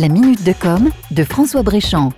La minute de com de François Bréchamp.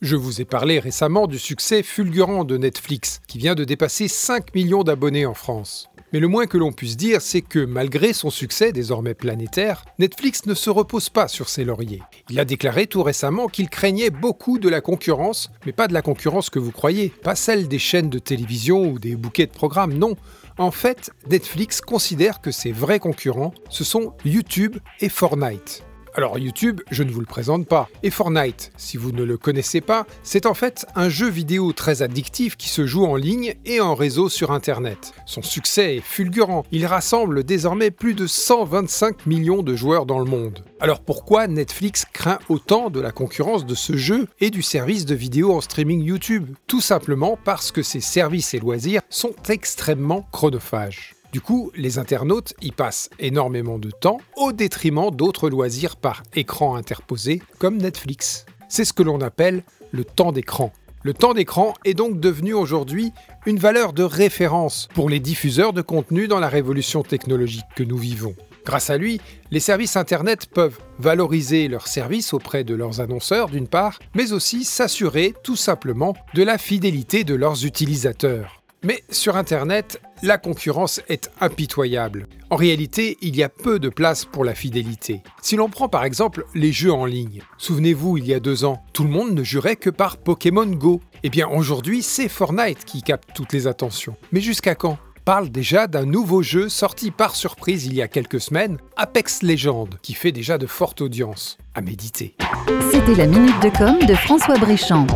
Je vous ai parlé récemment du succès fulgurant de Netflix, qui vient de dépasser 5 millions d'abonnés en France. Mais le moins que l'on puisse dire, c'est que malgré son succès désormais planétaire, Netflix ne se repose pas sur ses lauriers. Il a déclaré tout récemment qu'il craignait beaucoup de la concurrence, mais pas de la concurrence que vous croyez, pas celle des chaînes de télévision ou des bouquets de programmes, non. En fait, Netflix considère que ses vrais concurrents, ce sont YouTube et Fortnite. Alors YouTube, je ne vous le présente pas. Et Fortnite, si vous ne le connaissez pas, c'est en fait un jeu vidéo très addictif qui se joue en ligne et en réseau sur Internet. Son succès est fulgurant. Il rassemble désormais plus de 125 millions de joueurs dans le monde. Alors pourquoi Netflix craint autant de la concurrence de ce jeu et du service de vidéo en streaming YouTube? Tout simplement parce que ces services et loisirs sont extrêmement chronophages. Du coup, les internautes y passent énormément de temps au détriment d'autres loisirs par écran interposé comme Netflix. C'est ce que l'on appelle le temps d'écran. Le temps d'écran est donc devenu aujourd'hui une valeur de référence pour les diffuseurs de contenu dans la révolution technologique que nous vivons. Grâce à lui, les services Internet peuvent valoriser leurs services auprès de leurs annonceurs d'une part, mais aussi s'assurer tout simplement de la fidélité de leurs utilisateurs. Mais sur Internet, la concurrence est impitoyable. En réalité, il y a peu de place pour la fidélité. Si l'on prend par exemple les jeux en ligne, souvenez-vous, il y a deux ans, tout le monde ne jurait que par Pokémon Go. Eh bien aujourd'hui, c'est Fortnite qui capte toutes les attentions. Mais jusqu'à quand? Parle déjà d'un nouveau jeu sorti par surprise il y a quelques semaines, Apex Legends, qui fait déjà de fortes audiences. À méditer. C'était la minute de com de François Bréchamp.